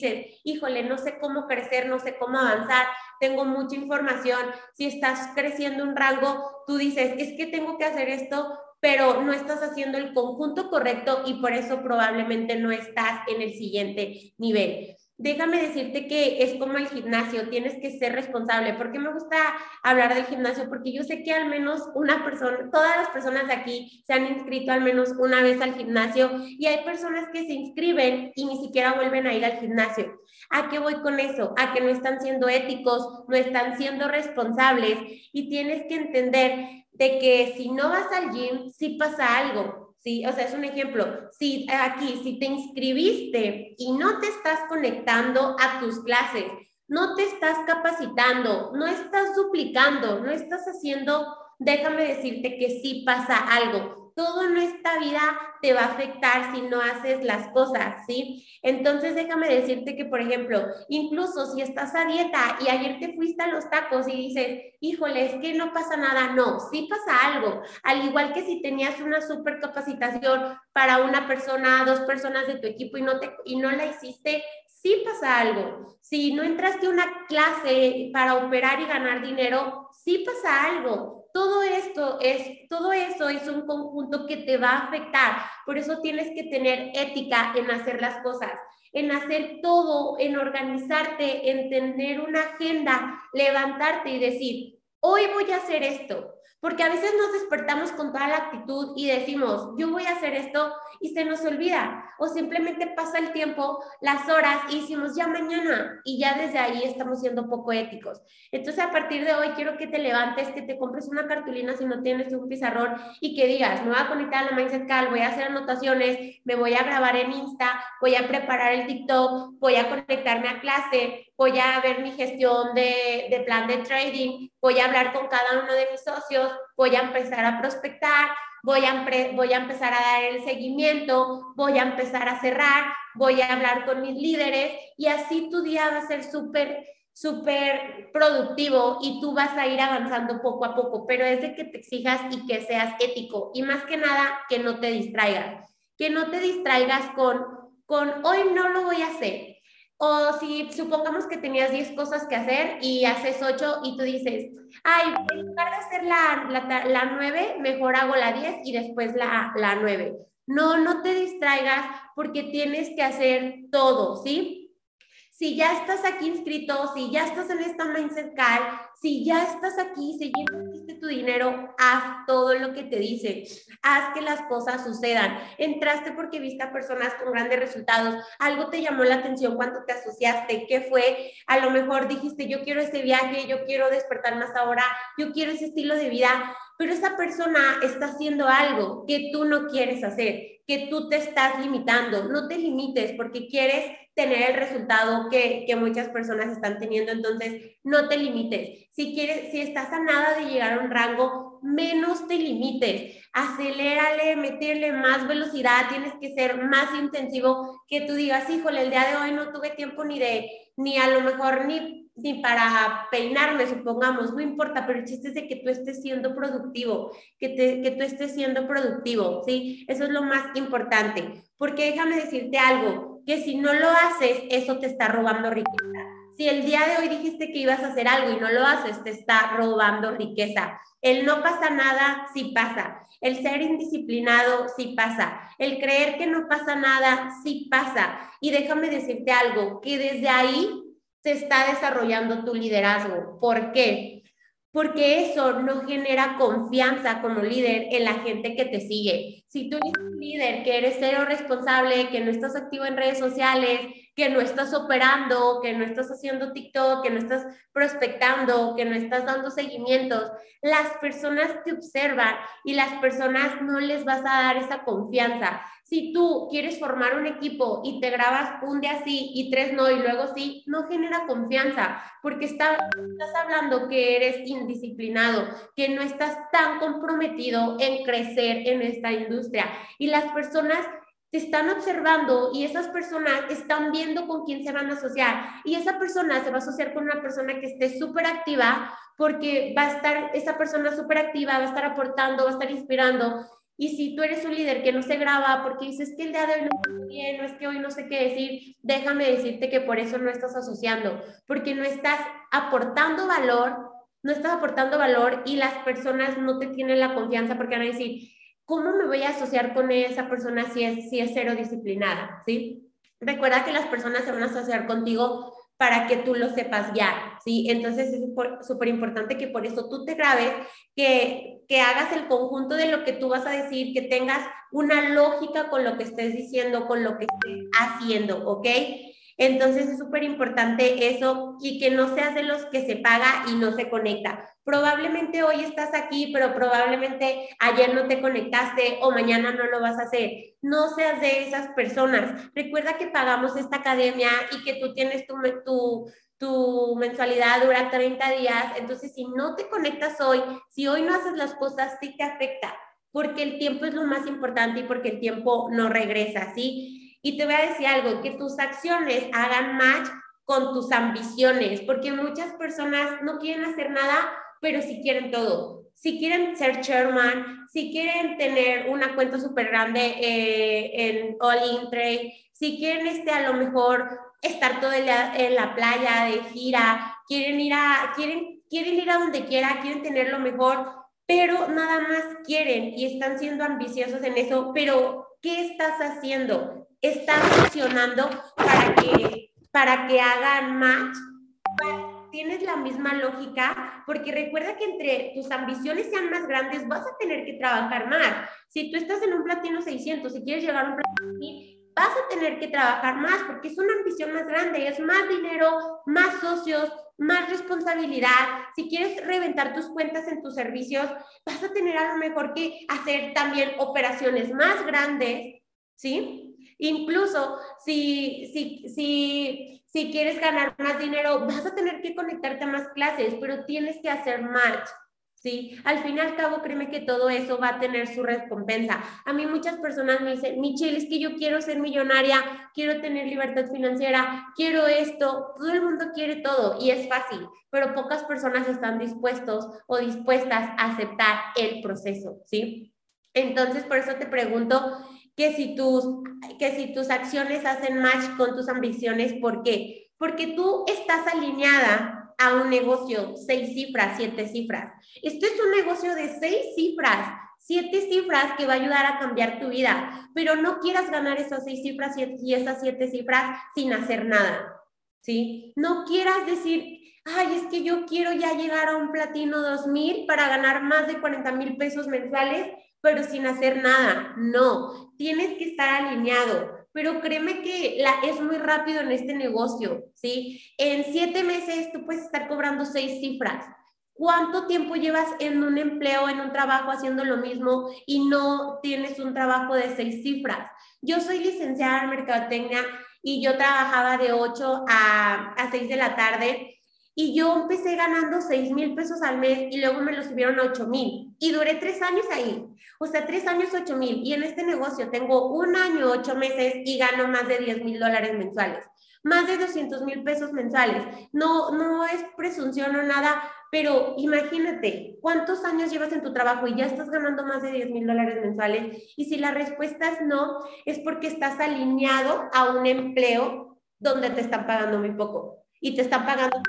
dices, híjole, no sé cómo crecer, no sé cómo avanzar, tengo mucha información. Si estás creciendo un rango, tú dices, es que tengo que hacer esto, pero no estás haciendo el conjunto correcto y por eso probablemente no estás en el siguiente nivel déjame decirte que es como el gimnasio, tienes que ser responsable. ¿Por qué me gusta hablar del gimnasio? Porque yo sé que al menos una persona, todas las personas de aquí se han inscrito al menos una vez al gimnasio y hay personas que se inscriben y ni siquiera vuelven a ir al gimnasio. ¿A qué voy con eso? A que no están siendo éticos, no están siendo responsables y tienes que entender de que si no vas al gym, sí pasa algo ¿sí? O sea, es un ejemplo. Si aquí, si te inscribiste y no te estás conectando a tus clases, no te estás capacitando, no estás duplicando, no estás haciendo, déjame decirte que sí pasa algo todo en esta vida te va a afectar si no haces las cosas, ¿sí? Entonces déjame decirte que, por ejemplo, incluso si estás a dieta y ayer te fuiste a los tacos y dices, híjole, es que no pasa nada, no, sí pasa algo. Al igual que si tenías una super capacitación para una persona, dos personas de tu equipo y no, te, y no la hiciste, sí pasa algo. Si no entraste a una clase para operar y ganar dinero, sí pasa algo todo esto es, todo eso es un conjunto que te va a afectar. Por eso tienes que tener ética en hacer las cosas, en hacer todo, en organizarte, en tener una agenda, levantarte y decir, hoy voy a hacer esto. Porque a veces nos despertamos con toda la actitud y decimos, yo voy a hacer esto y se nos olvida. O simplemente pasa el tiempo, las horas y decimos, ya mañana. Y ya desde ahí estamos siendo poco éticos. Entonces a partir de hoy quiero que te levantes, que te compres una cartulina si no tienes un pizarrón y que digas, me voy a conectar a la Mindset Cal, voy a hacer anotaciones, me voy a grabar en Insta, voy a preparar el TikTok, voy a conectarme a clase, voy a ver mi gestión de, plan de trading, voy a hablar con cada uno de mis socios, voy a empezar a prospectar, voy a, voy a empezar a dar el seguimiento, voy a empezar a cerrar, voy a hablar con mis líderes y así tu día va a ser súper súper productivo y tú vas a ir avanzando poco a poco, pero es de que te exijas y que seas ético y más que nada que no te distraigas, que no te distraigas con, con hoy no lo voy a hacer, o si supongamos que tenías 10 cosas que hacer y haces 8 y tú dices, ay, en lugar de hacer la, la, la 9, mejor hago la 10 y después la, la 9. No, no te distraigas porque tienes que hacer todo, ¿sí? Si ya estás aquí inscrito, si ya estás en esta Mindset Call, si ya estás aquí, si ya invertiste tu dinero, haz todo lo que te dice, haz que las cosas sucedan. Entraste porque viste a personas con grandes resultados, algo te llamó la atención cuando te asociaste, ¿qué fue? A lo mejor dijiste, yo quiero ese viaje, yo quiero despertar más ahora, yo quiero ese estilo de vida, pero esa persona está haciendo algo que tú no quieres hacer, que tú te estás limitando. No te limites porque quieres tener el resultado que, que, muchas personas están teniendo. Entonces, no te limites. Si quieres, si estás a nada de llegar a un rango, menos te limites. Acelérale, meterle más velocidad. Tienes que ser más intensivo que tú digas, híjole, el día de hoy no tuve tiempo ni de, ni a lo mejor ni ni para peinarme, supongamos, no importa, pero el chiste es de que tú estés siendo productivo, que, te, que tú estés siendo productivo, ¿sí? Eso es lo más importante, porque déjame decirte algo, que si no lo haces, eso te está robando riqueza. Si el día de hoy dijiste que ibas a hacer algo y no lo haces, te está robando riqueza. El no pasa nada, sí pasa. El ser indisciplinado, sí pasa. El creer que no pasa nada, sí pasa. Y déjame decirte algo, que desde ahí se está desarrollando tu liderazgo. ¿Por qué? Porque eso no genera confianza como líder en la gente que te sigue. Si tú eres un líder que eres cero responsable, que no estás activo en redes sociales, que no estás operando, que no estás haciendo TikTok, que no estás prospectando, que no estás dando seguimientos, las personas te observan y las personas no les vas a dar esa confianza. Si tú quieres formar un equipo y te grabas un día sí y tres no y luego sí, no genera confianza porque estás hablando que eres indisciplinado, que no estás tan comprometido en crecer en esta industria. Y las personas te están observando y esas personas están viendo con quién se van a asociar. Y esa persona se va a asociar con una persona que esté súper activa porque va a estar esa persona súper activa, va a estar aportando, va a estar inspirando Y si tú eres un líder que no se graba porque dices que el día de hoy no está bien, no es que hoy no sé qué decir, déjame decirte que por eso no estás asociando, porque no estás aportando valor, no estás aportando valor y las personas no te tienen la confianza porque van a decir, ¿cómo me voy a asociar con esa persona si es, si es cero disciplinada? ¿Sí? Recuerda que las personas se van a asociar contigo para que tú lo sepas guiar, ¿sí? Entonces es súper importante que por eso tú te grabes, que, que hagas el conjunto de lo que tú vas a decir, que tengas una lógica con lo que estés diciendo, con lo que estés haciendo, ¿ok? Entonces es súper importante eso y que no seas de los que se paga y no se conecta. Probablemente hoy estás aquí, pero probablemente ayer no te conectaste o mañana no lo vas a hacer. No seas de esas personas. Recuerda que pagamos esta academia y que tú tienes tu, tu, tu mensualidad dura 30 días. Entonces, si no te conectas hoy, si hoy no haces las cosas, sí te afecta porque el tiempo es lo más importante y porque el tiempo no regresa, ¿sí? Y te voy a decir algo, que tus acciones hagan match con tus ambiciones, porque muchas personas no quieren hacer nada, pero sí quieren todo. Si quieren ser chairman, si quieren tener una cuenta súper grande eh, en All In Trade, si quieren este, a lo mejor estar todo el día en la playa de gira, quieren ir a, quieren, quieren ir a donde quiera, quieren tener lo mejor, pero nada más quieren y están siendo ambiciosos en eso, pero ¿qué estás haciendo? están funcionando para que, para que hagan match. Tienes la misma lógica, porque recuerda que entre tus ambiciones sean más grandes, vas a tener que trabajar más. Si tú estás en un platino 600, si quieres llegar a un platino 1000, vas a tener que trabajar más, porque es una ambición más grande, es más dinero, más socios, más responsabilidad. Si quieres reventar tus cuentas en tus servicios, vas a tener a lo mejor que hacer también operaciones más grandes, ¿sí? Incluso si, si, si, si quieres ganar más dinero, vas a tener que conectarte a más clases, pero tienes que hacer match. ¿Sí? Al fin y al cabo, créeme que todo eso va a tener su recompensa. A mí muchas personas me dicen, Michelle, es que yo quiero ser millonaria, quiero tener libertad financiera, quiero esto. Todo el mundo quiere todo y es fácil, pero pocas personas están dispuestos o dispuestas a aceptar el proceso, ¿sí? Entonces, por eso te pregunto, que si tus, que si tus acciones hacen match con tus ambiciones, ¿por qué? Porque tú estás alineada a un negocio, seis cifras, siete cifras. Esto es un negocio de seis cifras, siete cifras que va a ayudar a cambiar tu vida, pero no quieras ganar esas seis cifras y esas siete cifras sin hacer nada, ¿sí? No quieras decir, ay, es que yo quiero ya llegar a un platino 2000 para ganar más de 40 mil pesos mensuales pero sin hacer nada. No, tienes que estar alineado. Pero créeme que es muy rápido en este negocio, ¿sí? En siete meses tú puedes estar cobrando seis cifras. ¿Cuánto tiempo llevas en un empleo, en un trabajo haciendo lo mismo y no tienes un trabajo de seis cifras? Yo soy licenciada en Mercadotecnia y yo trabajaba de 8 a, a 6 de la tarde y yo empecé ganando 6 mil pesos al mes y luego me lo subieron a 8 mil y duré tres años ahí. O sea, tres años, 8 mil. Y en este negocio tengo un año, ocho meses y gano más de 10 mil dólares mensuales. Más de 200 mil pesos mensuales. No, no es presunción o nada, pero imagínate, ¿cuántos años llevas en tu trabajo y ya estás ganando más de 10 mil dólares mensuales? Y si la respuesta es no, es porque estás alineado a un empleo donde te están pagando muy poco y te están pagando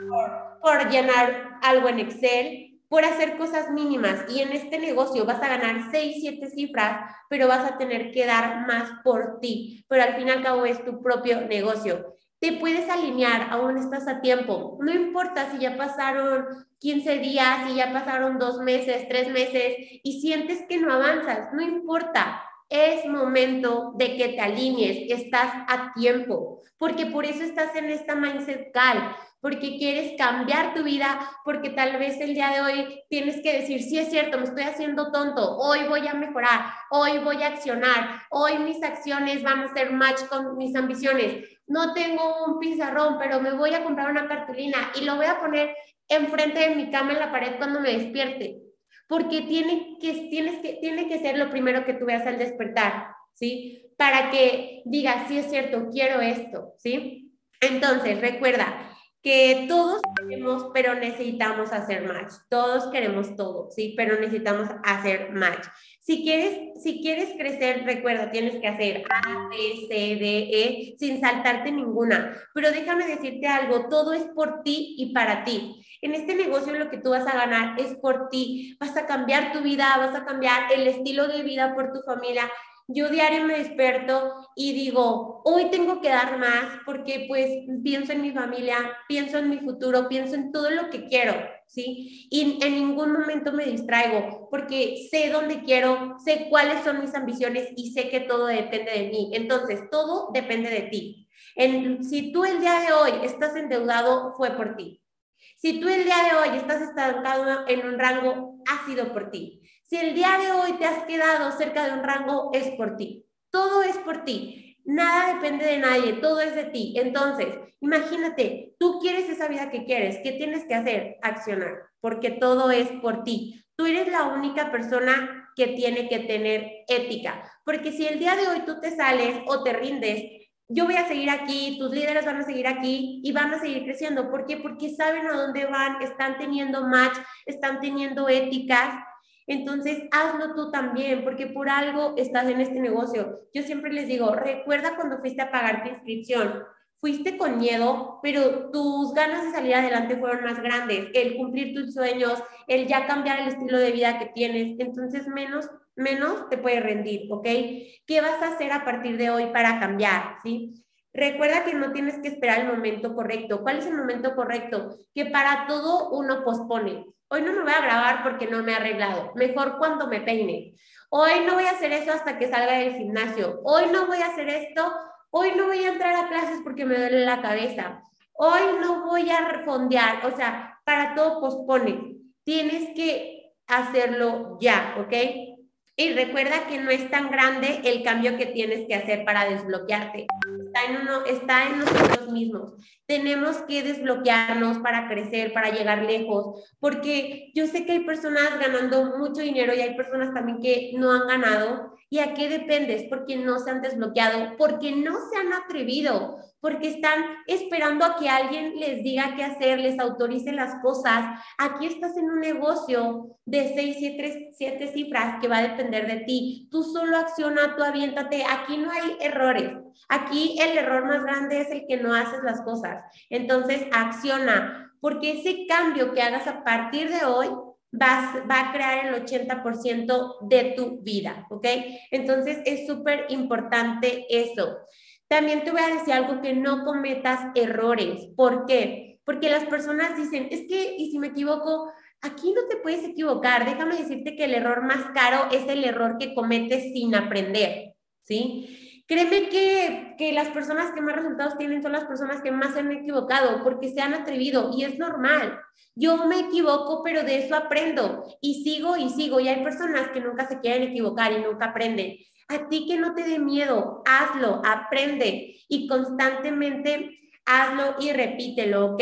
por, llenar algo en Excel, por hacer cosas mínimas. Y en este negocio vas a ganar 6, 7 cifras, pero vas a tener que dar más por ti. Pero al fin y al cabo es tu propio negocio. Te puedes alinear, aún estás a tiempo. No importa si ya pasaron 15 días, si ya pasaron dos meses, tres meses y sientes que no avanzas, no importa es momento de que te alinees, estás a tiempo, porque por eso estás en esta mindset cal, porque quieres cambiar tu vida, porque tal vez el día de hoy tienes que decir, sí es cierto, me estoy haciendo tonto, hoy voy a mejorar, hoy voy a accionar, hoy mis acciones van a ser match con mis ambiciones. No tengo un pizarrón, pero me voy a comprar una cartulina y lo voy a poner enfrente de mi cama en la pared cuando me despierte porque tiene que, tienes que, tiene que ser lo primero que tú veas al despertar, ¿sí? Para que digas, sí es cierto, quiero esto, ¿sí? Entonces, recuerda que todos queremos, pero necesitamos hacer match. Todos queremos todo, ¿sí? Pero necesitamos hacer match. Si quieres, si quieres crecer, recuerda, tienes que hacer A, B, C, D, E, sin saltarte ninguna. Pero déjame decirte algo, todo es por ti y para ti. En este negocio lo que tú vas a ganar es por ti. Vas a cambiar tu vida, vas a cambiar el estilo de vida por tu familia yo diario me despierto y digo, hoy tengo que dar más porque pues pienso en mi familia, pienso en mi futuro, pienso en todo lo que quiero, ¿sí? Y en ningún momento me distraigo porque sé dónde quiero, sé cuáles son mis ambiciones y sé que todo depende de mí. Entonces, todo depende de ti. En, si tú el día de hoy estás endeudado, fue por ti. Si tú el día de hoy estás estancado en un rango, ha sido por ti. Si el día de hoy te has quedado cerca de un rango, es por ti. Todo es por ti. Nada depende de nadie, todo es de ti. Entonces, imagínate, tú quieres esa vida que quieres. ¿Qué tienes que hacer? Accionar, porque todo es por ti. Tú eres la única persona que tiene que tener ética, porque si el día de hoy tú te sales o te rindes, yo voy a seguir aquí, tus líderes van a seguir aquí y van a seguir creciendo. ¿Por qué? Porque saben a dónde van, están teniendo match, están teniendo éticas entonces, hazlo tú también, porque por algo estás en este negocio. Yo siempre les digo, recuerda cuando fuiste a pagar tu inscripción, fuiste con miedo, pero tus ganas de salir adelante fueron más grandes, el cumplir tus sueños, el ya cambiar el estilo de vida que tienes, entonces menos menos te puede rendir, ¿ok? ¿Qué vas a hacer a partir de hoy para cambiar, ¿sí? Recuerda que no tienes que esperar el momento correcto. ¿Cuál es el momento correcto? Que para todo uno pospone. Hoy no me voy a grabar porque no me he arreglado. Mejor cuando me peine. Hoy no voy a hacer eso hasta que salga del gimnasio. Hoy no voy a hacer esto. Hoy no voy a entrar a clases porque me duele la cabeza. Hoy no voy a refondear. O sea, para todo pospone. Tienes que hacerlo ya, ¿ok? Y recuerda que no es tan grande el cambio que tienes que hacer para desbloquearte está en, uno, está en nosotros mismos. Tenemos que desbloquearnos para crecer, para llegar lejos, porque yo sé que hay personas ganando mucho dinero y hay personas también que no han ganado. ¿Y a qué dependes? Porque no se han desbloqueado, porque no se han atrevido, porque están esperando a que alguien les diga qué hacer, les autorice las cosas. Aquí estás en un negocio de seis, siete, siete cifras que va a depender de ti. Tú solo acciona, tú aviéntate. Aquí no hay errores. Aquí el error más grande es el que no haces las cosas. Entonces, acciona, porque ese cambio que hagas a partir de hoy va a crear el 80% de tu vida, ¿ok? Entonces, es súper importante eso. También te voy a decir algo que no cometas errores. ¿Por qué? Porque las personas dicen, es que, y si me equivoco, aquí no te puedes equivocar. Déjame decirte que el error más caro es el error que cometes sin aprender, ¿sí? Créeme que, que las personas que más resultados tienen son las personas que más se han equivocado porque se han atrevido y es normal. Yo me equivoco, pero de eso aprendo y sigo y sigo. Y hay personas que nunca se quieren equivocar y nunca aprenden. A ti que no te dé miedo, hazlo, aprende y constantemente hazlo y repítelo, ¿ok?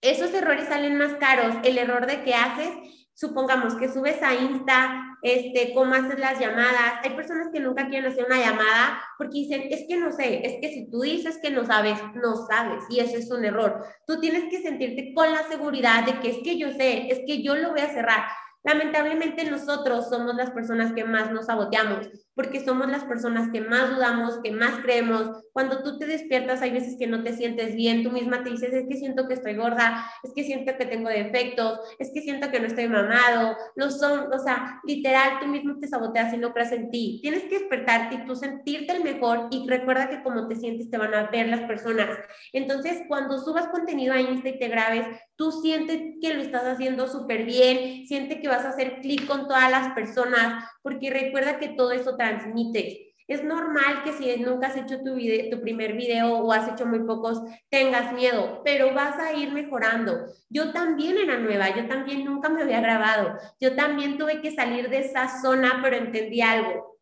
Esos errores salen más caros. El error de que haces, supongamos que subes a Insta, este, cómo haces las llamadas. Hay personas que nunca quieren hacer una llamada porque dicen, es que no sé, es que si tú dices que no sabes, no sabes. Y eso es un error. Tú tienes que sentirte con la seguridad de que es que yo sé, es que yo lo voy a cerrar. Lamentablemente nosotros somos las personas que más nos saboteamos porque somos las personas que más dudamos, que más creemos. Cuando tú te despiertas hay veces que no te sientes bien, tú misma te dices, es que siento que estoy gorda, es que siento que tengo defectos, es que siento que no estoy mamado, no son, o sea, literal, tú mismo te saboteas y no crees en ti. Tienes que despertarte y tú sentirte el mejor y recuerda que como te sientes te van a ver las personas. Entonces, cuando subas contenido a Insta y te grabes, tú sientes que lo estás haciendo súper bien, siente que vas a hacer clic con todas las personas, porque recuerda que todo eso transmite. Es normal que si nunca has hecho tu, tu primer video o has hecho muy pocos, tengas miedo, pero vas a ir mejorando. Yo también era nueva, yo también nunca me había grabado, yo también tuve que salir de esa zona, pero entendí algo.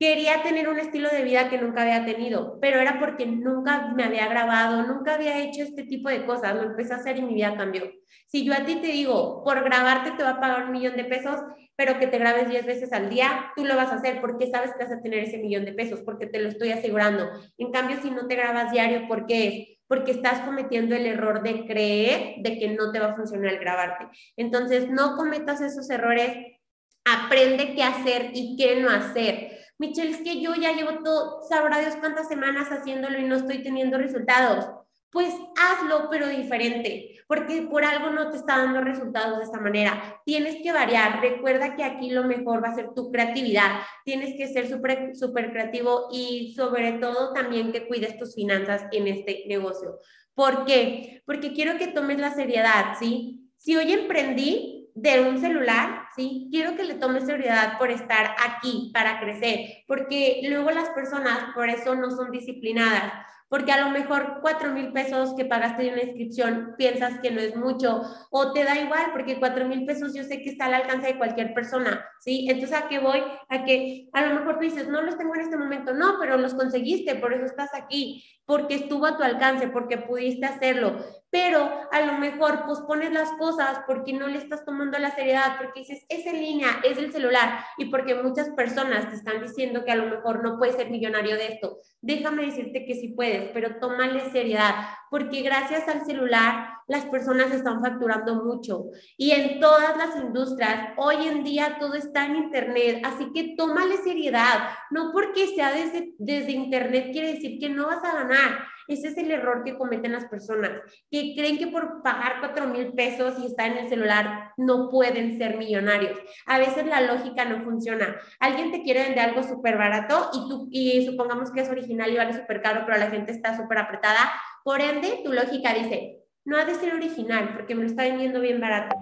Quería tener un estilo de vida que nunca había tenido, pero era porque nunca me había grabado, nunca había hecho este tipo de cosas. Lo empecé a hacer y mi vida cambió. Si yo a ti te digo, por grabarte te va a pagar un millón de pesos, pero que te grabes 10 veces al día, tú lo vas a hacer porque sabes que vas a tener ese millón de pesos, porque te lo estoy asegurando. En cambio, si no te grabas diario, ¿por qué es? porque estás cometiendo el error de creer de que no te va a funcionar el grabarte. Entonces, no cometas esos errores, aprende qué hacer y qué no hacer. Michelle, es que yo ya llevo todo, sabrá Dios cuántas semanas haciéndolo y no estoy teniendo resultados pues hazlo, pero diferente, porque por algo no te está dando resultados de esta manera. Tienes que variar. Recuerda que aquí lo mejor va a ser tu creatividad. Tienes que ser súper super creativo y sobre todo también que cuides tus finanzas en este negocio. ¿Por qué? Porque quiero que tomes la seriedad, ¿sí? Si hoy emprendí de un celular, ¿sí? Quiero que le tomes seriedad por estar aquí, para crecer, porque luego las personas por eso no son disciplinadas porque a lo mejor cuatro mil pesos que pagaste de una inscripción piensas que no es mucho o te da igual porque cuatro mil pesos yo sé que está al alcance de cualquier persona, ¿sí? Entonces, ¿a qué voy? A que a lo mejor dices, no los tengo en este momento, no, pero los conseguiste, por eso estás aquí, porque estuvo a tu alcance, porque pudiste hacerlo, pero a lo mejor pospones las cosas porque no le estás tomando la seriedad, porque dices, es en línea, es el celular, y porque muchas personas te están diciendo que a lo mejor no puedes ser millonario de esto. Déjame decirte que sí puedes, pero tómale seriedad, porque gracias al celular las personas están facturando mucho. Y en todas las industrias, hoy en día todo está en Internet, así que tómale seriedad. No porque sea desde, desde Internet quiere decir que no vas a ganar. Ese es el error que cometen las personas, que creen que por pagar cuatro mil pesos y estar en el celular no pueden ser millonarios. A veces la lógica no funciona. Alguien te quiere vender algo súper barato y, tú, y supongamos que es original y vale súper caro, pero la gente está súper apretada. Por ende, tu lógica dice, no ha de ser original porque me lo está vendiendo bien barato.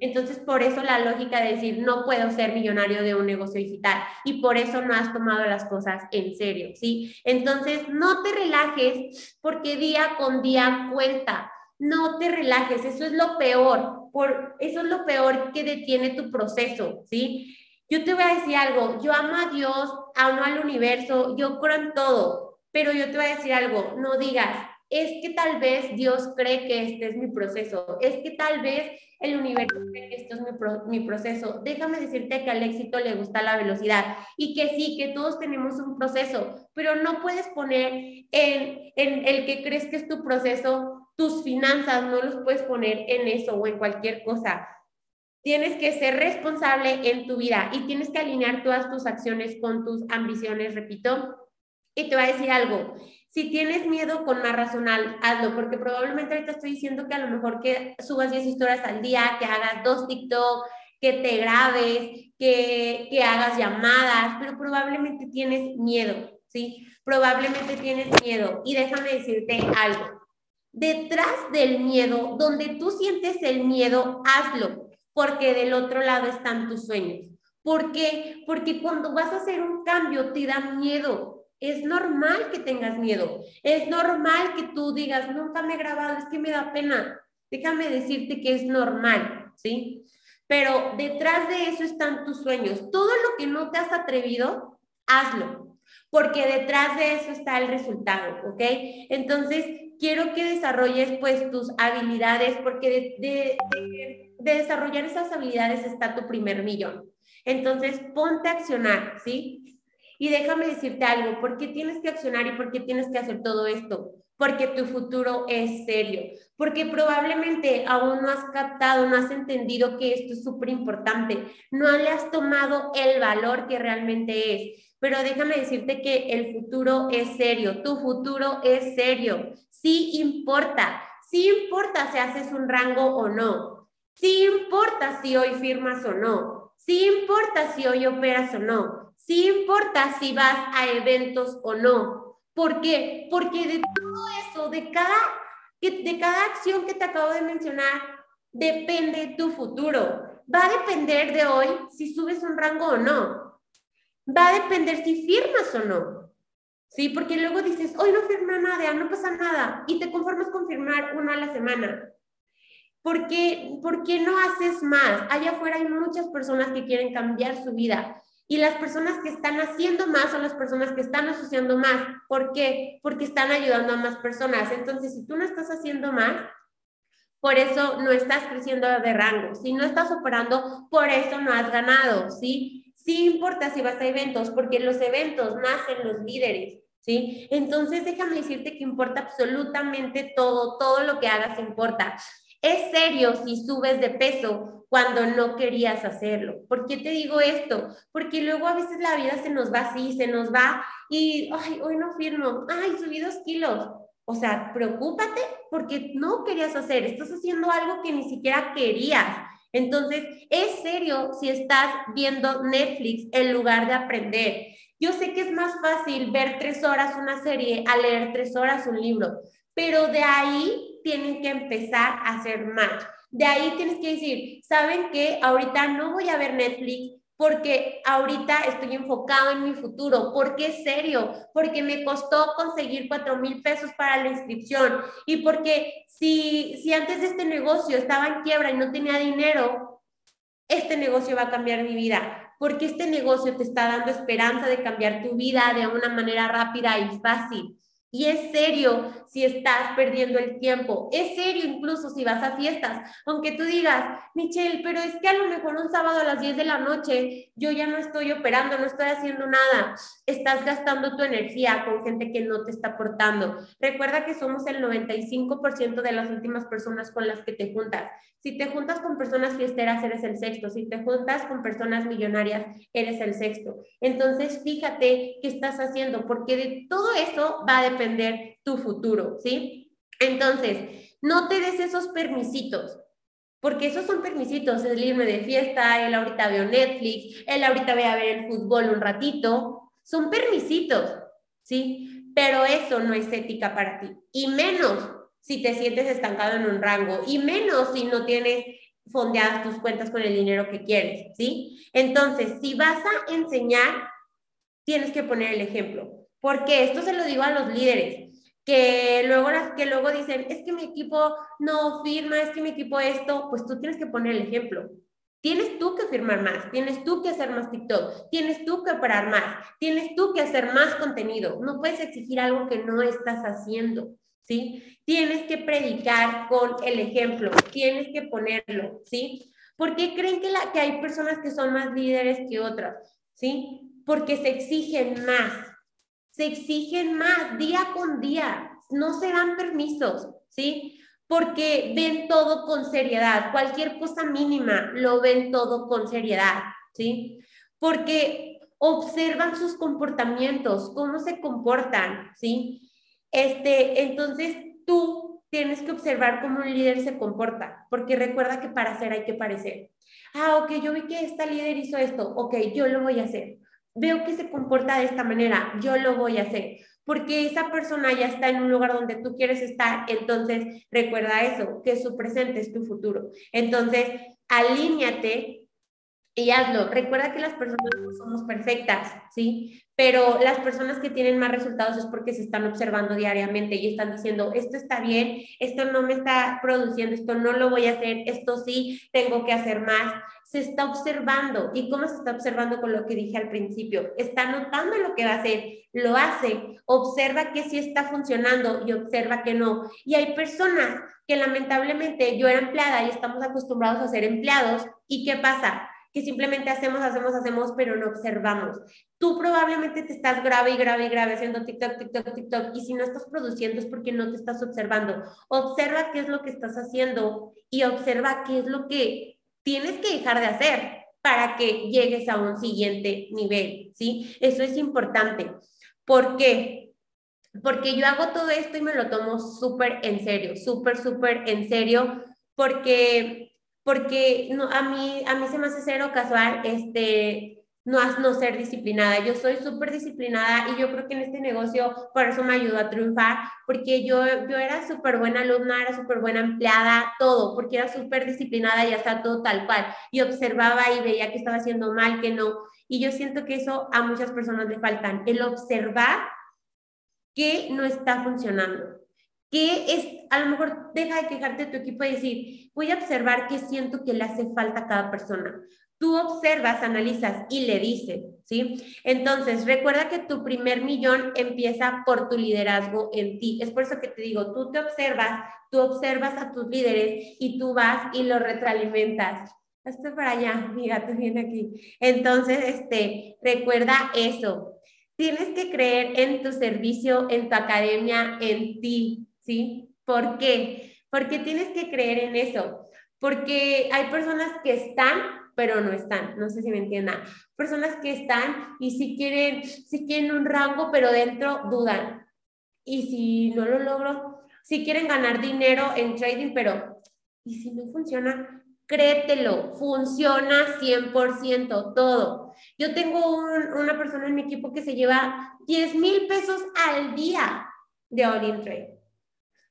Entonces, por eso la lógica de decir, no puedo ser millonario de un negocio digital y por eso no has tomado las cosas en serio, ¿sí? Entonces, no te relajes porque día con día cuenta. No te relajes, eso es lo peor, por, eso es lo peor que detiene tu proceso, ¿sí? Yo te voy a decir algo, yo amo a Dios, amo al universo, yo creo en todo, pero yo te voy a decir algo, no digas, es que tal vez Dios cree que este es mi proceso, es que tal vez el universo cree que esto es mi, proceso. Déjame decirte que al éxito le gusta la velocidad y que sí, que todos tenemos un proceso, pero no puedes poner en, en el que crees que es tu proceso, tus finanzas, no los puedes poner en eso o en cualquier cosa. Tienes que ser responsable en tu vida y tienes que alinear todas tus acciones con tus ambiciones, repito. Y te voy a decir algo, si tienes miedo con más razonal, hazlo, porque probablemente ahorita estoy diciendo que a lo mejor que subas 10 historias al día, que hagas dos TikTok, que te grabes, que, que hagas llamadas, pero probablemente tienes miedo, ¿sí? Probablemente tienes miedo. Y déjame decirte algo. Detrás del miedo, donde tú sientes el miedo, hazlo, porque del otro lado están tus sueños. ¿Por qué? Porque cuando vas a hacer un cambio te da miedo, es normal que tengas miedo. Es normal que tú digas, nunca me he grabado, es que me da pena. Déjame decirte que es normal, ¿sí? Pero detrás de eso están tus sueños. Todo lo que no te has atrevido, hazlo, porque detrás de eso está el resultado, ¿ok? Entonces, quiero que desarrolles pues tus habilidades, porque de, de desarrollar esas habilidades está tu primer millón. Entonces, ponte a accionar, ¿sí? Y déjame decirte algo, ¿por qué tienes que accionar y por qué tienes que hacer todo esto? Porque tu futuro es serio, porque probablemente aún no has captado, no has entendido que esto es súper importante, no le has tomado el valor que realmente es. Pero déjame decirte que el futuro es serio, tu futuro es serio, sí importa, sí importa si haces un rango o no, sí importa si hoy firmas o no, sí importa si hoy operas o no, Sí importa si vas a eventos o no. ¿Por qué? Porque de todo eso, de cada, de cada acción que te acabo de mencionar, depende tu futuro. Va a depender de hoy si subes un rango o no. Va a depender si firmas o no. Sí, porque luego dices, hoy no firma nada, no pasa nada, y te conformas con firmar uno a la semana. ¿Por qué, ¿Por qué no haces más? Allá afuera hay muchas personas que quieren cambiar su vida y las personas que están haciendo más son las personas que están asociando más. ¿Por qué? Porque están ayudando a más personas. Entonces, si tú no estás haciendo más, por eso no estás creciendo de rango. Si no estás operando, por eso no has ganado, ¿sí? Sí importa si vas a eventos, porque los eventos nacen los líderes. ¿sí? Entonces déjame decirte que importa absolutamente todo, todo lo que hagas importa. Es serio si subes de peso cuando no querías hacerlo. ¿Por qué te digo esto? Porque luego a veces la vida se nos va así, se nos va y, ay, hoy no firmo, ay, subí dos kilos. O sea, preocúpate porque no querías hacer, estás haciendo algo que ni siquiera querías. Entonces, es serio si estás viendo Netflix en lugar de aprender. Yo sé que es más fácil ver tres horas una serie a leer tres horas un libro, pero de ahí tienen que empezar a hacer match. De ahí tienes que decir, ¿saben qué? Ahorita no voy a ver Netflix porque ahorita estoy enfocado en mi futuro. ¿Por qué es serio? Porque me costó conseguir cuatro mil pesos para la inscripción y porque si, si antes de este negocio estaba en quiebra y no tenía dinero, este negocio va a cambiar mi vida. Porque este negocio te está dando esperanza de cambiar tu vida de una manera rápida y fácil. Y es serio si estás perdiendo el tiempo. Es serio incluso si vas a fiestas. Aunque tú digas, Michelle, pero es que a lo mejor un sábado a las 10 de la noche yo ya no estoy operando, no estoy haciendo nada. Estás gastando tu energía con gente que no te está aportando. Recuerda que somos el 95% de las últimas personas con las que te juntas. Si te juntas con personas fiesteras, eres el sexto. Si te juntas con personas millonarias, eres el sexto. Entonces, fíjate qué estás haciendo, porque de todo eso va a depender tu futuro, ¿sí? Entonces, no te des esos permisitos, porque esos son permisitos, el irme de fiesta, él ahorita veo Netflix, él ahorita voy a ver el fútbol un ratito, son permisitos, ¿sí? Pero eso no es ética para ti, y menos si te sientes estancado en un rango, y menos si no tienes fondeadas tus cuentas con el dinero que quieres, ¿sí? Entonces, si vas a enseñar, tienes que poner el ejemplo. Porque esto se lo digo a los líderes, que luego, que luego dicen, es que mi equipo no firma, es que mi equipo esto, pues tú tienes que poner el ejemplo. Tienes tú que firmar más, tienes tú que hacer más TikTok, tienes tú que operar más, tienes tú que hacer más contenido. No puedes exigir algo que no estás haciendo, ¿sí? Tienes que predicar con el ejemplo, tienes que ponerlo, ¿sí? ¿Por qué creen que, la, que hay personas que son más líderes que otras? ¿Sí? Porque se exigen más, se exigen más día con día, no se dan permisos, ¿sí? Porque ven todo con seriedad, cualquier cosa mínima lo ven todo con seriedad, ¿sí? Porque observan sus comportamientos, cómo se comportan, ¿sí? Este, entonces tú tienes que observar cómo un líder se comporta, porque recuerda que para hacer hay que parecer. Ah, ok, yo vi que esta líder hizo esto, ok, yo lo voy a hacer veo que se comporta de esta manera, yo lo voy a hacer, porque esa persona ya está en un lugar donde tú quieres estar, entonces recuerda eso, que su presente es tu futuro. Entonces, alíñate y hazlo. Recuerda que las personas no somos perfectas, ¿sí? Pero las personas que tienen más resultados es porque se están observando diariamente y están diciendo, esto está bien, esto no me está produciendo, esto no lo voy a hacer, esto sí, tengo que hacer más se está observando. ¿Y cómo se está observando con lo que dije al principio? Está notando lo que va a hacer, lo hace, observa que sí está funcionando y observa que no. Y hay personas que lamentablemente yo era empleada y estamos acostumbrados a ser empleados. ¿Y qué pasa? Que simplemente hacemos, hacemos, hacemos, pero no observamos. Tú probablemente te estás grave y grave y grave haciendo TikTok, TikTok, TikTok, y si no estás produciendo es porque no te estás observando. Observa qué es lo que estás haciendo y observa qué es lo que tienes que dejar de hacer para que llegues a un siguiente nivel, ¿sí? Eso es importante. ¿Por qué? Porque yo hago todo esto y me lo tomo súper en serio, súper, súper en serio, porque, porque no, a, mí, a mí se me hace cero casual este, no, no ser disciplinada. Yo soy súper disciplinada y yo creo que en este negocio por eso me ayudó a triunfar, porque yo, yo era súper buena alumna, era súper buena empleada, todo, porque era súper disciplinada y hasta todo tal cual. Y observaba y veía que estaba haciendo mal, que no. Y yo siento que eso a muchas personas le faltan, el observar que no está funcionando. Que es, a lo mejor deja de quejarte de tu equipo y decir, voy a observar qué siento que le hace falta a cada persona. Tú observas, analizas y le dices, ¿sí? Entonces, recuerda que tu primer millón empieza por tu liderazgo en ti. Es por eso que te digo, tú te observas, tú observas a tus líderes y tú vas y lo retroalimentas. Estoy para allá, mi gato viene aquí. Entonces, este, recuerda eso. tienes que creer en tu servicio, en tu academia, en ti, ¿sí? ¿Por qué? Porque tienes que creer en eso. Porque hay personas que están, pero no están. No sé si me entiendan. Personas que están y si quieren, si quieren un rango, pero dentro dudan. Y si no lo logro, si quieren ganar dinero en trading, pero ¿y si no funciona? Créetelo, funciona 100% todo. Yo tengo una persona en mi equipo que se lleva 10 mil pesos al día de All-in Trade.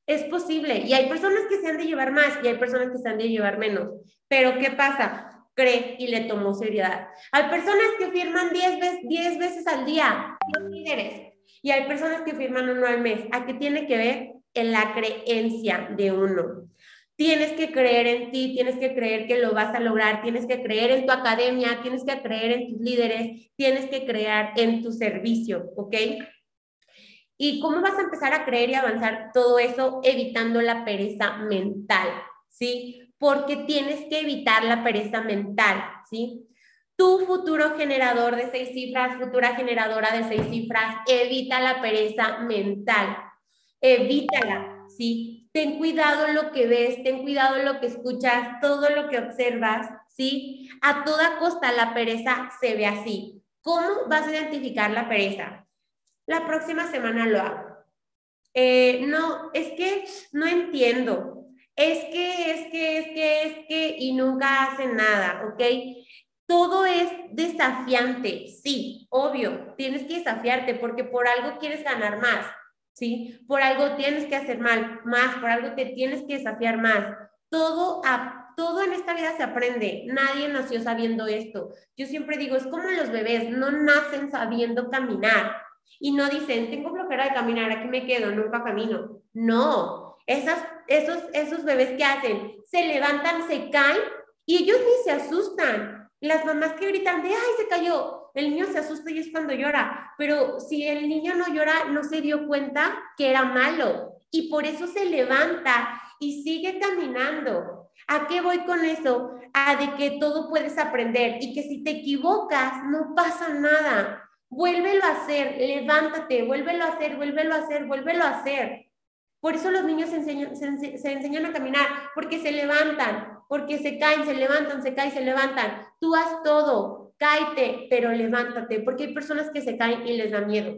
Es posible. Y hay personas que se han de llevar más y hay personas que se han de llevar menos. Pero ¿qué pasa? Cree y le tomó seriedad. Hay personas que firman 10 veces, veces al día, 10 líderes. Y hay personas que firman uno al mes. ¿A qué tiene que ver? En la creencia de uno. Tienes que creer en ti, tienes que creer que lo vas a lograr, tienes que creer en tu academia, tienes que creer en tus líderes, tienes que creer en tu servicio, ¿ok? ¿Y cómo vas a empezar a creer y avanzar todo eso evitando la pereza mental? ¿Sí? Porque tienes que evitar la pereza mental, ¿sí? Tu futuro generador de seis cifras, futura generadora de seis cifras, evita la pereza mental. Evítala, ¿sí? ten cuidado lo que ves, ten cuidado lo que escuchas, todo lo que observas, ¿sí? A toda costa la pereza se ve así. ¿Cómo vas a identificar la pereza? La próxima semana lo hago. Eh, no, es que no entiendo. Es que, es que, es que, es que, y nunca hacen nada, ¿ok? Todo es desafiante, sí, obvio, tienes que desafiarte porque por algo quieres ganar más. ¿sí? Por algo tienes que hacer mal, más, por algo te tienes que desafiar más. Todo, a, todo en esta vida se aprende. Nadie nació sabiendo esto. Yo siempre digo, es como los bebés, no nacen sabiendo caminar. Y no dicen, tengo flojera de caminar, aquí me quedo, nunca camino. No, esas, esos, esos bebés que hacen, se levantan, se caen y ellos ni se asustan. Las mamás que gritan de, ay, se cayó, el niño se asusta y es cuando llora, pero si el niño no llora, no se dio cuenta que era malo y por eso se levanta y sigue caminando. ¿A qué voy con eso? A de que todo puedes aprender y que si te equivocas, no pasa nada. Vuélvelo a hacer, levántate, vuélvelo a hacer, vuélvelo a hacer, vuélvelo a hacer. Por eso los niños se enseñan, se enseñan a caminar, porque se levantan, porque se caen, se levantan, se caen, se levantan. Tú haz todo, cáete, pero levántate, porque hay personas que se caen y les da miedo.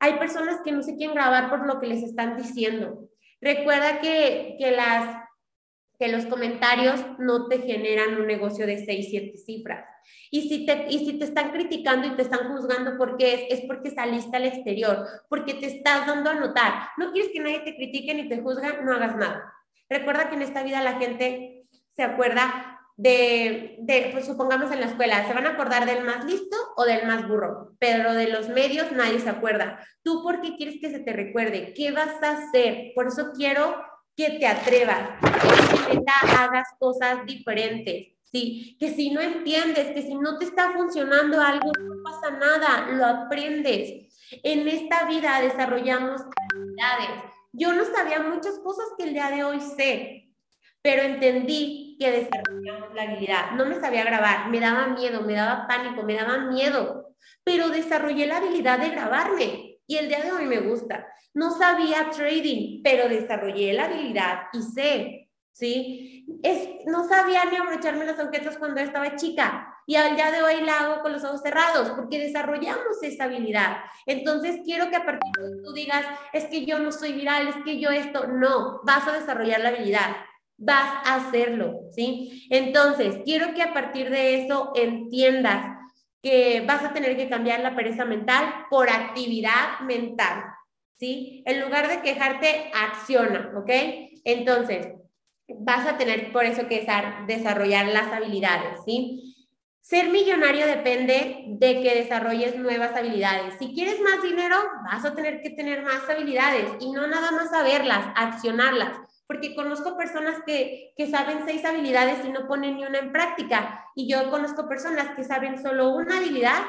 Hay personas que no se quieren grabar por lo que les están diciendo. Recuerda que, que, las, que los comentarios no te generan un negocio de 6, 7 cifras. Y si, te, y si te están criticando y te están juzgando porque es, es porque saliste al exterior, porque te estás dando a notar. No quieres que nadie te critique ni te juzga, no hagas nada. Recuerda que en esta vida la gente se acuerda de, de, pues supongamos en la escuela, se van a acordar del más listo o del más burro, pero de los medios nadie se acuerda. ¿Tú por qué quieres que se te recuerde? ¿Qué vas a hacer? Por eso quiero que te atrevas, que hagas cosas diferentes, ¿sí? Que si no entiendes, que si no te está funcionando algo, no pasa nada, lo aprendes. En esta vida desarrollamos habilidades. Yo no sabía muchas cosas que el día de hoy sé, pero entendí que desarrollamos la habilidad. No me sabía grabar, me daba miedo, me daba pánico, me daba miedo, pero desarrollé la habilidad de grabarme y el día de hoy me gusta. No sabía trading, pero desarrollé la habilidad y sé, ¿sí? Es, no sabía ni abrocharme las agujetas cuando estaba chica y al día de hoy la hago con los ojos cerrados porque desarrollamos esa habilidad. Entonces quiero que a partir de tú digas, es que yo no soy viral, es que yo esto, no, vas a desarrollar la habilidad vas a hacerlo, ¿sí? Entonces, quiero que a partir de eso entiendas que vas a tener que cambiar la pereza mental por actividad mental, ¿sí? En lugar de quejarte, acciona, ¿ok? Entonces, vas a tener por eso que desarrollar las habilidades, ¿sí? Ser millonario depende de que desarrolles nuevas habilidades. Si quieres más dinero, vas a tener que tener más habilidades y no nada más saberlas, accionarlas porque conozco personas que, que saben seis habilidades y no ponen ni una en práctica. Y yo conozco personas que saben solo una habilidad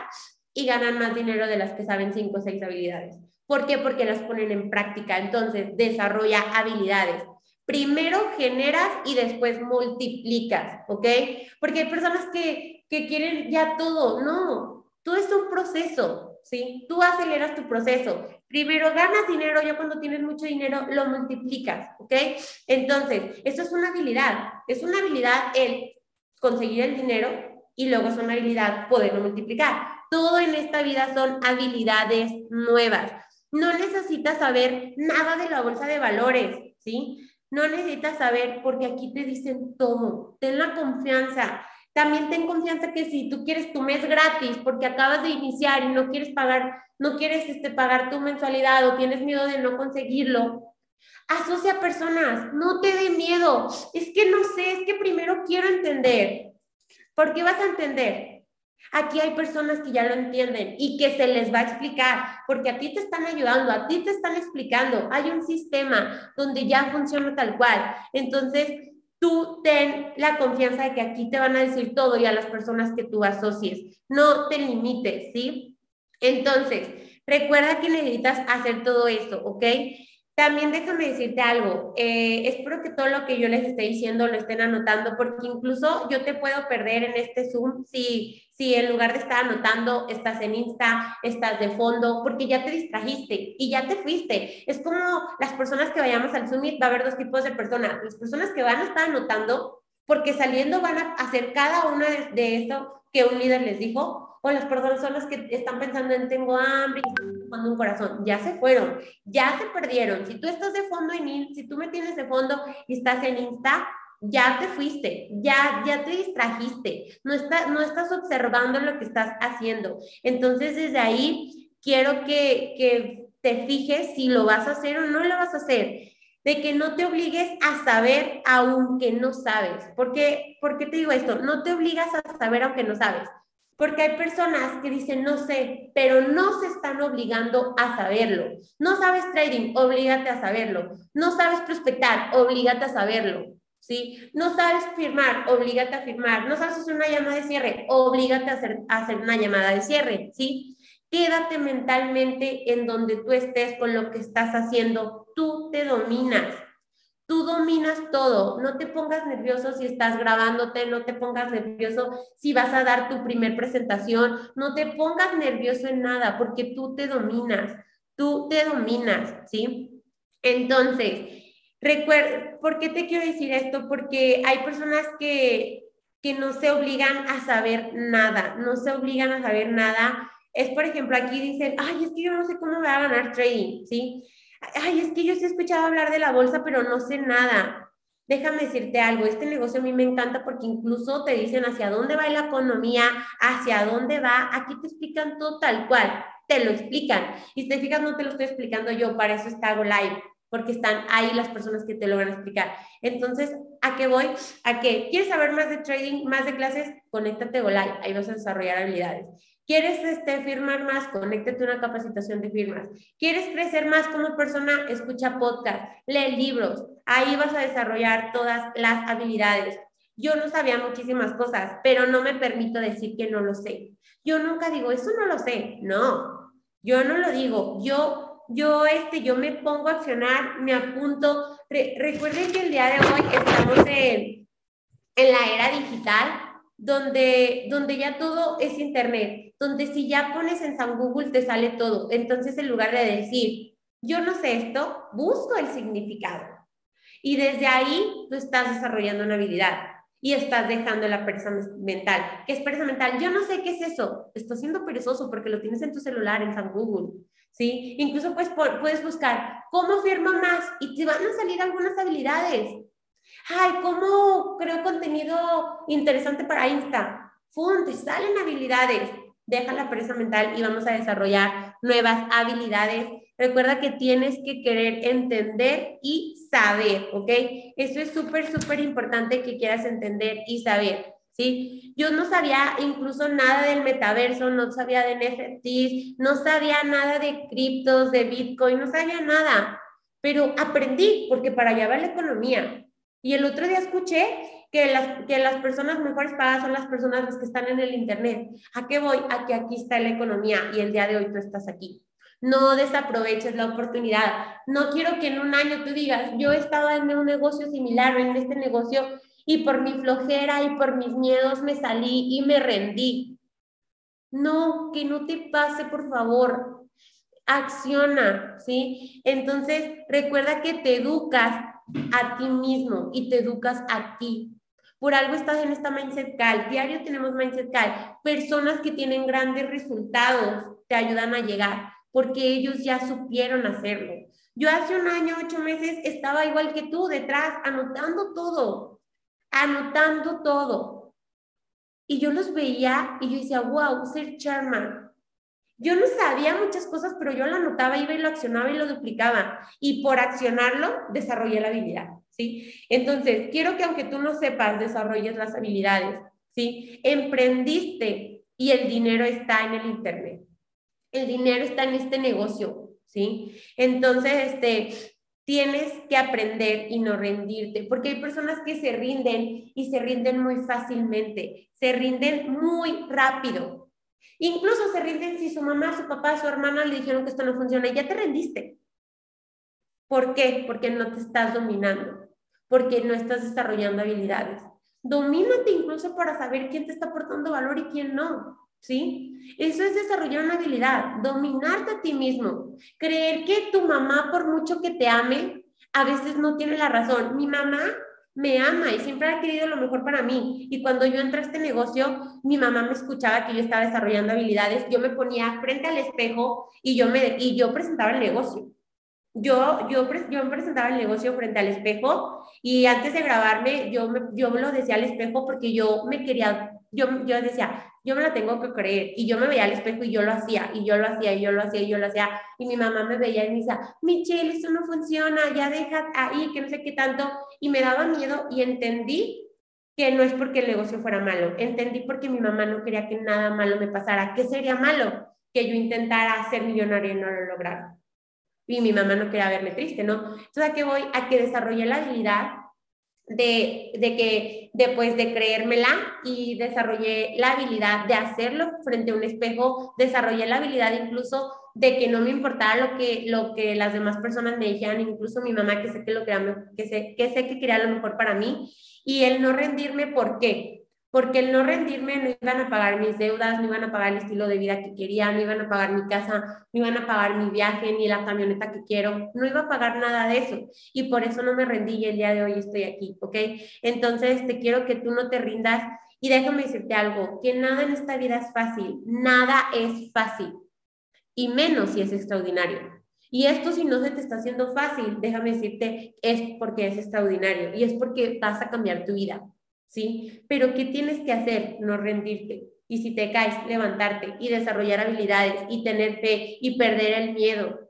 y ganan más dinero de las que saben cinco o seis habilidades. ¿Por qué? Porque las ponen en práctica. Entonces, desarrolla habilidades. Primero generas y después multiplicas, ¿ok? Porque hay personas que, que quieren ya todo. No, todo es un proceso. ¿sí? Tú aceleras tu proceso. Primero ganas dinero, ya cuando tienes mucho dinero lo multiplicas, ¿ok? Entonces, eso es una habilidad. Es una habilidad el conseguir el dinero y luego es una habilidad poderlo multiplicar. Todo en esta vida son habilidades nuevas. No necesitas saber nada de la bolsa de valores, ¿sí? No necesitas saber porque aquí te dicen todo. Ten la confianza. También ten confianza que si tú quieres tu mes gratis porque acabas de iniciar y no quieres pagar, no quieres este, pagar tu mensualidad o tienes miedo de no conseguirlo, asocia personas, no te dé miedo. Es que no sé, es que primero quiero entender. ¿Por qué vas a entender? Aquí hay personas que ya lo entienden y que se les va a explicar, porque a ti te están ayudando, a ti te están explicando. Hay un sistema donde ya funciona tal cual. Entonces, tú ten la confianza de que aquí te van a decir todo y a las personas que tú asocies. No te limites, ¿sí? Entonces, recuerda que necesitas hacer todo eso, ¿ok? También déjame decirte algo, eh, espero que todo lo que yo les esté diciendo lo estén anotando, porque incluso yo te puedo perder en este Zoom si, si en lugar de estar anotando, estás en Insta, estás de fondo, porque ya te distrajiste y ya te fuiste. Es como las personas que vayamos al Zoom, va a haber dos tipos de personas. Las personas que van a estar anotando, porque saliendo van a hacer cada una de, de eso que un líder les dijo, o las personas que están pensando en tengo hambre y están un corazón, ya se fueron, ya se perdieron. Si tú estás de fondo en si tú me tienes de fondo y estás en Insta, ya te fuiste, ya, ya te distrajiste, no, está, no estás observando lo que estás haciendo. Entonces, desde ahí, quiero que, que te fijes si lo vas a hacer o no lo vas a hacer de que no te obligues a saber aunque no sabes. ¿Por qué, ¿Por qué te digo esto? No te obligas a saber aunque no sabes. Porque hay personas que dicen, no sé, pero no se están obligando a saberlo. No sabes trading, oblígate a saberlo. No sabes prospectar, oblígate a saberlo. ¿Sí? No sabes firmar, oblígate a firmar. No sabes hacer una llamada de cierre, hacer, a hacer una llamada de cierre. ¿Sí? Quédate mentalmente en donde tú estés con lo que estás haciendo. Tú te dominas. Tú dominas todo, no te pongas nervioso si estás grabándote, no te pongas nervioso si vas a dar tu primer presentación, no te pongas nervioso en nada porque tú te dominas, tú te dominas, ¿sí? Entonces, recuerda, ¿por qué te quiero decir esto? Porque hay personas que, que no se obligan a saber nada, no se obligan a saber nada. Es, por ejemplo, aquí dicen, ay, es que yo no sé cómo va a ganar trading, ¿sí? Ay, es que yo sí he escuchado hablar de la bolsa, pero no sé nada. Déjame decirte algo, este negocio a mí me encanta porque incluso te dicen hacia dónde va la economía, hacia dónde va, aquí te explican todo tal cual, te lo explican. Y si te fijas, no te lo estoy explicando yo, para eso está hago live, porque están ahí las personas que te lo van a explicar. Entonces, ¿a qué voy? ¿A qué? ¿Quieres saber más de trading, más de clases? Conéctate a Go Live, ahí vas a desarrollar habilidades. ¿Quieres este, firmar más? Conéctate a una capacitación de firmas. ¿Quieres crecer más como persona? Escucha podcast, lee libros. Ahí vas a desarrollar todas las habilidades. Yo no sabía muchísimas cosas, pero no me permito decir que no lo sé. Yo nunca digo, eso no lo sé. No, yo no lo digo. Yo, yo, este, yo me pongo a accionar, me apunto. recuerden que el día de hoy estamos en, en la era digital donde, donde ya todo es Internet, donde si ya pones en San Google te sale todo. Entonces, en lugar de decir, yo no sé esto, busco el significado. Y desde ahí tú estás desarrollando una habilidad y estás dejando la pereza mental. ¿Qué es pereza mental? Yo no sé qué es eso. Estoy siendo perezoso porque lo tienes en tu celular, en San Google. ¿Sí? Incluso pues, puedes buscar cómo firma más y te van a salir algunas habilidades ay, ¿cómo creo contenido interesante para Insta? ¡Fum! Te salen habilidades. Deja la pereza mental y vamos a desarrollar nuevas habilidades. Recuerda que tienes que querer entender y saber, ¿ok? Eso es súper, súper importante que quieras entender y saber. ¿Sí? Yo no sabía incluso nada del metaverso, no sabía de NFTs, no sabía nada de criptos, de Bitcoin, no sabía nada, pero aprendí porque para allá va la economía. Y el otro día escuché que las, que las personas mejores pagadas son las personas las que están en el Internet. ¿A qué voy? A que aquí está la economía y el día de hoy tú estás aquí. No desaproveches la oportunidad. No quiero que en un año tú digas, yo estaba en un negocio similar o en este negocio y por mi flojera y por mis miedos me salí y me rendí. No, que no te pase, por favor. Acciona, ¿sí? Entonces, recuerda que te educas a ti mismo y te educas a ti. Por algo estás en esta Mindset Cal. Diario tenemos Mindset Cal. Personas que tienen grandes resultados te ayudan a llegar porque ellos ya supieron hacerlo. Yo hace un año, ocho meses, estaba igual que tú, detrás, anotando todo, anotando todo. Y yo los veía y yo decía, wow, ser charma. Yo no sabía muchas cosas, pero yo lo anotaba, iba y lo accionaba y lo duplicaba. Y por accionarlo, desarrollé la habilidad, ¿sí? Entonces, quiero que aunque tú no sepas, desarrolles las habilidades, ¿sí? Emprendiste y el dinero está en el Internet. El dinero está en este negocio, ¿sí? Entonces, este, tienes que aprender y no rendirte, porque hay personas que se rinden y se rinden muy fácilmente, se rinden muy rápido. Incluso se rinden si su mamá, su papá, su hermana le dijeron que esto no funciona y ya te rendiste. ¿Por qué? Porque no te estás dominando, porque no estás desarrollando habilidades. Domínate incluso para saber quién te está aportando valor y quién no. ¿sí? Eso es desarrollar una habilidad, dominarte a ti mismo, creer que tu mamá, por mucho que te ame, a veces no tiene la razón. Mi mamá me ama y siempre ha querido lo mejor para mí. Y cuando yo entré a este negocio, mi mamá me escuchaba que yo estaba desarrollando habilidades, yo me ponía frente al espejo y yo, me, y yo presentaba el negocio. Yo, yo, yo me presentaba el negocio frente al espejo y antes de grabarme yo, me, yo lo decía al espejo porque yo me quería, yo, yo decía, yo me la tengo que creer. Y yo me veía al espejo y yo lo hacía, y yo lo hacía, y yo lo hacía, y yo lo hacía. Y mi mamá me veía y me decía, Michelle, esto no funciona, ya deja ahí, que no sé qué tanto. Y me daba miedo y entendí que no es porque el negocio fuera malo. Entendí porque mi mamá no quería que nada malo me pasara. ¿Qué sería malo? Que yo intentara ser millonaria y no lo lograra. Y mi mamá no quería verme triste, ¿no? Entonces, ¿a voy? A que desarrollé la habilidad de, de que después de creérmela y desarrollé la habilidad de hacerlo frente a un espejo, desarrollé la habilidad incluso de que no me importaba lo que, lo que las demás personas me dijeran, incluso mi mamá que sé que, lo que, que, sé, que sé que quería lo mejor para mí, y el no rendirme, ¿por qué? porque el no rendirme no iban a pagar mis deudas, no iban a pagar el estilo de vida que quería, no iban a pagar mi casa, no iban a pagar mi viaje, ni la camioneta que quiero, no iba a pagar nada de eso. Y por eso no me rendí y el día de hoy estoy aquí, ¿ok? Entonces te quiero que tú no te rindas y déjame decirte algo, que nada en esta vida es fácil, nada es fácil, y menos si es extraordinario. Y esto si no se te está haciendo fácil, déjame decirte, es porque es extraordinario y es porque vas a cambiar tu vida. ¿sí? Pero ¿qué tienes que hacer? No rendirte. Y si te caes, levantarte y desarrollar habilidades y tener fe y perder el miedo.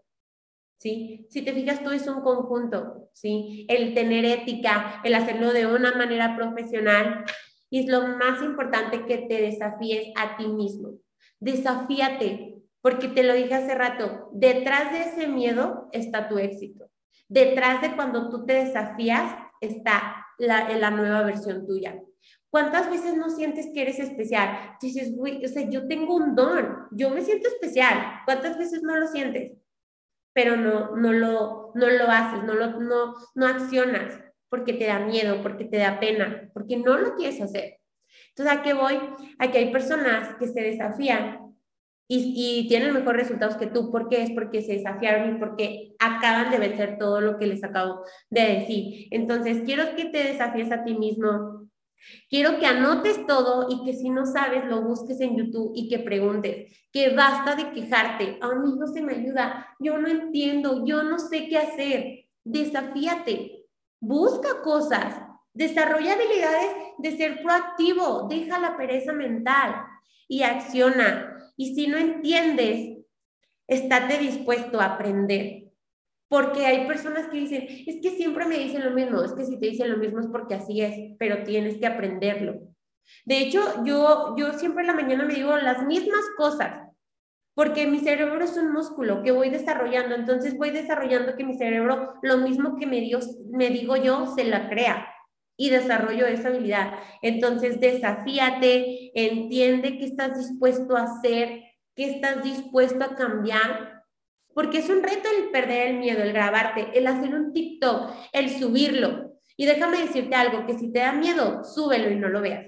¿Sí? Si te fijas, todo es un conjunto, ¿sí? El tener ética, el hacerlo de una manera profesional, y es lo más importante que te desafíes a ti mismo. Desafíate, porque te lo dije hace rato, detrás de ese miedo está tu éxito. Detrás de cuando tú te desafías está la, nueva versión tuya. ¿Cuántas veces no sientes que eres especial? Dices, güey, o sea, yo tengo un don, yo me siento especial. ¿Cuántas veces no lo sientes? Pero no, no, lo, no lo haces, no, lo, no, no accionas porque te da miedo, porque te da pena, porque no lo quieres hacer. Entonces, ¿a qué voy? A que hay personas que se desafían y, tienen mejores resultados que tú. ¿Por qué? Es porque se desafiaron y porque acaban de vencer todo lo que les acabo de decir. Entonces, quiero que te desafíes a ti mismo. Quiero que anotes todo y que si no sabes, lo busques en YouTube y que preguntes. Que basta de quejarte. A mí no se me ayuda. Yo no entiendo. Yo no sé qué hacer. Desafíate. Busca cosas. Desarrolla habilidades de ser proactivo. Deja la pereza mental y acciona y si no entiendes, estate dispuesto a aprender. Porque hay personas que dicen, es que siempre me dicen lo mismo, es que si te dicen lo mismo es porque así es, pero tienes que aprenderlo. De hecho, yo, yo siempre en la mañana me digo las mismas cosas, porque mi cerebro es un músculo que voy desarrollando, entonces voy desarrollando que mi cerebro, lo mismo que me, me digo yo, se la crea y desarrollo esa habilidad. Entonces, desafíate, entiende qué estás dispuesto a hacer, qué estás dispuesto a cambiar, porque es un reto el perder el miedo, el grabarte, el hacer un TikTok, el subirlo. Y déjame decirte algo, que si te da miedo, súbelo y no lo veas.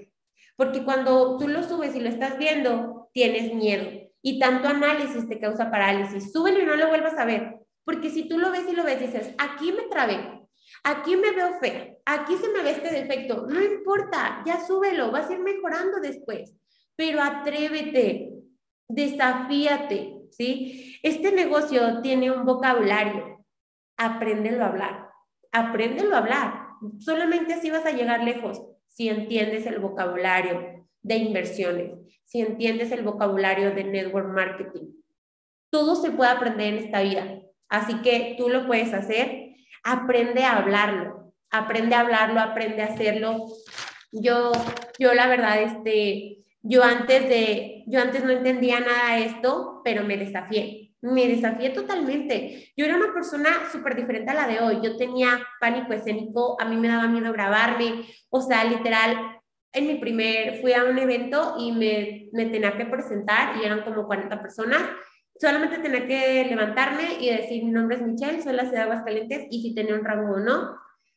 Porque cuando tú lo subes y lo estás viendo, tienes miedo. Y tanto análisis te causa parálisis. Súbelo y no lo vuelvas a ver. Porque si tú lo ves y lo ves, dices, aquí me trabé, aquí me veo fea, aquí se me ve este defecto. No importa, ya súbelo, vas a ir mejorando después. Pero atrévete, desafíate, ¿sí? Este negocio tiene un vocabulario. Apréndelo a hablar. Apréndelo a hablar. Solamente así vas a llegar lejos si entiendes el vocabulario de inversiones, si entiendes el vocabulario de network marketing. Todo se puede aprender en esta vida. Así que tú lo puedes hacer. Aprende a hablarlo. Aprende a hablarlo, aprende a hacerlo. Yo, yo la verdad, este, yo antes de, yo antes no entendía nada de esto, pero me desafié. Me desafié totalmente. Yo era una persona súper diferente a la de hoy. Yo tenía pánico escénico, a mí me daba miedo grabarme. O sea, literal, en mi primer, fui a un evento y me, me tenía que presentar y eran como 40 personas. Solamente tenía que levantarme y decir, mi nombre es Michelle, soy la ciudad de Aguascalientes y si tenía un rango o no.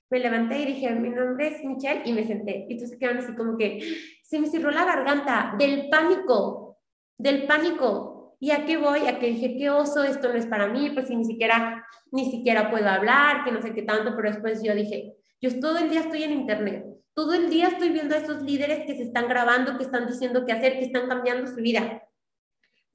Me levanté y dije, mi nombre es Michelle y me senté. Y entonces quedaron así como que, se me cerró la garganta del pánico, del pánico. ¿Y a qué voy? A que dije, qué oso, esto no es para mí, pues si ni siquiera, ni siquiera puedo hablar, que no sé qué tanto, pero después yo dije, yo todo el día estoy en internet, todo el día estoy viendo a esos líderes que se están grabando, que están diciendo qué hacer, que están cambiando su vida.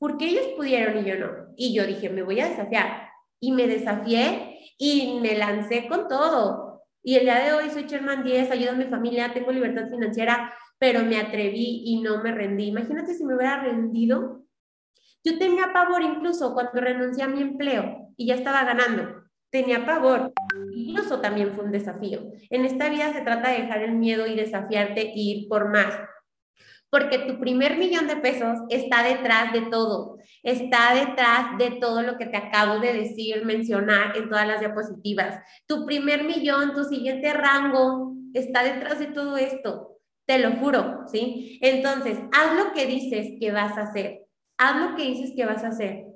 Porque ellos pudieron y yo no. Y yo dije, me voy a desafiar. Y me desafié y me lancé con todo. Y el día de hoy soy Sherman 10, ayudo a mi familia, tengo libertad financiera, pero me atreví y no me rendí. Imagínate si me hubiera rendido. Yo tenía pavor incluso cuando renuncié a mi empleo y ya estaba ganando. Tenía pavor. Incluso también fue un desafío. En esta vida se trata de dejar el miedo y desafiarte e ir por más. Porque tu primer millón de pesos está detrás de todo. Está detrás de todo lo que te acabo de decir, mencionar en todas las diapositivas. Tu primer millón, tu siguiente rango, está detrás de todo esto. Te lo juro, ¿sí? Entonces, haz lo que dices que vas a hacer. Haz lo que dices que vas a hacer.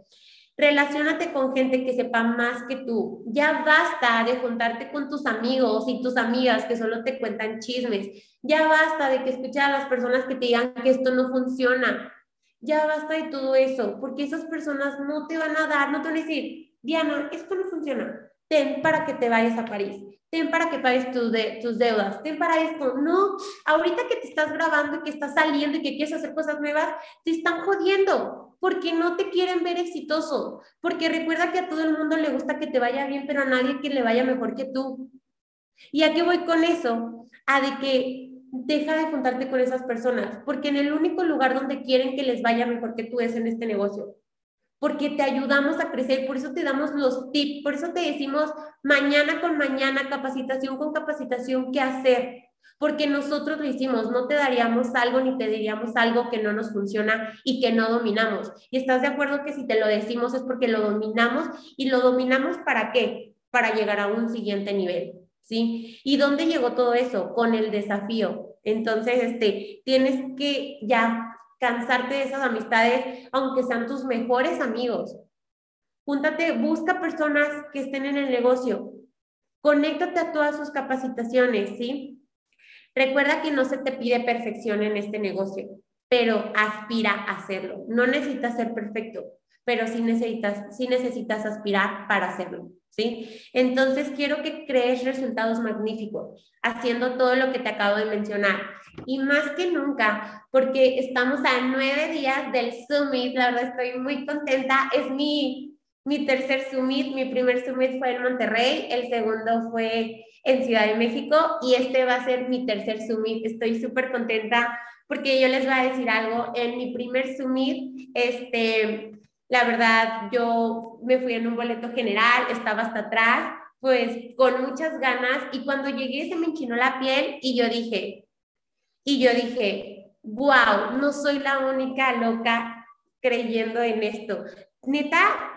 Relaciónate con gente que sepa más que tú. Ya basta de juntarte con tus amigos y tus amigas que solo te cuentan chismes. Ya basta de que escuches a las personas que te digan que esto no funciona. Ya basta de todo eso, porque esas personas no te van a dar, no te van a decir, Diana, esto no funciona. Ten para que te vayas a París ten para que pagues tus, de, tus deudas, ten para esto. No, ahorita que te estás grabando y que estás saliendo y que quieres hacer cosas nuevas, te están jodiendo porque no te quieren ver exitoso, porque recuerda que a todo el mundo le gusta que te vaya bien, pero a nadie que le vaya mejor que tú. ¿Y a qué voy con eso? A de que deja de juntarte con esas personas, porque en el único lugar donde quieren que les vaya mejor que tú es en este negocio porque te ayudamos a crecer, por eso te damos los tips, por eso te decimos mañana con mañana, capacitación con capacitación, qué hacer, porque nosotros lo hicimos, no te daríamos algo ni te diríamos algo que no nos funciona y que no dominamos. Y estás de acuerdo que si te lo decimos es porque lo dominamos y lo dominamos para qué? Para llegar a un siguiente nivel. ¿Sí? ¿Y dónde llegó todo eso? Con el desafío. Entonces, este, tienes que ya cansarte de esas amistades, aunque sean tus mejores amigos. Júntate, busca personas que estén en el negocio. Conéctate a todas sus capacitaciones, ¿sí? Recuerda que no se te pide perfección en este negocio, pero aspira a hacerlo. No necesitas ser perfecto, pero sí necesitas, sí necesitas aspirar para hacerlo. ¿sí? Entonces quiero que crees resultados magníficos haciendo todo lo que te acabo de mencionar. Y más que nunca, porque estamos a nueve días del Summit, la verdad estoy muy contenta, es mi, mi tercer Summit, mi primer Summit fue en Monterrey, el segundo fue en Ciudad de México y este va a ser mi tercer Summit, estoy súper contenta porque yo les voy a decir algo, en mi primer Summit, este, la verdad, yo me fui en un boleto general, estaba hasta atrás, pues con muchas ganas y cuando llegué se me enchinó la piel y yo dije, y yo dije, wow, no soy la única loca creyendo en esto. Neta,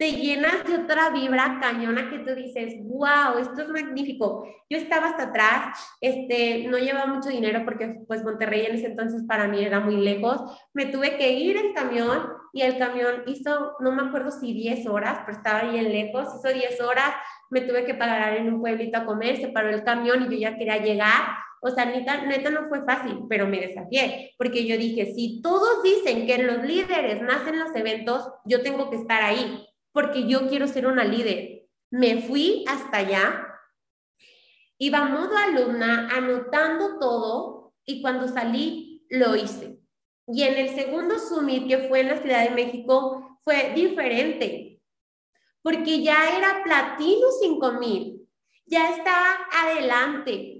te llenas de otra vibra cañona que tú dices, wow, esto es magnífico. Yo estaba hasta atrás, este, no llevaba mucho dinero porque pues Monterrey en ese entonces para mí era muy lejos. Me tuve que ir en camión y el camión hizo, no me acuerdo si 10 horas, pero estaba bien lejos, hizo 10 horas, me tuve que parar en un pueblito a comer, se paró el camión y yo ya quería llegar O sea, neta, neta no fue fácil, pero me desafié, porque yo dije, si todos dicen que los líderes nacen los eventos, yo tengo que estar ahí, porque yo quiero ser una líder. Me fui hasta allá, iba modo alumna, anotando todo, y cuando salí, lo hice. Y en el segundo summit, que fue en la Ciudad de México, fue diferente, porque ya era platino 5000, ya estaba adelante,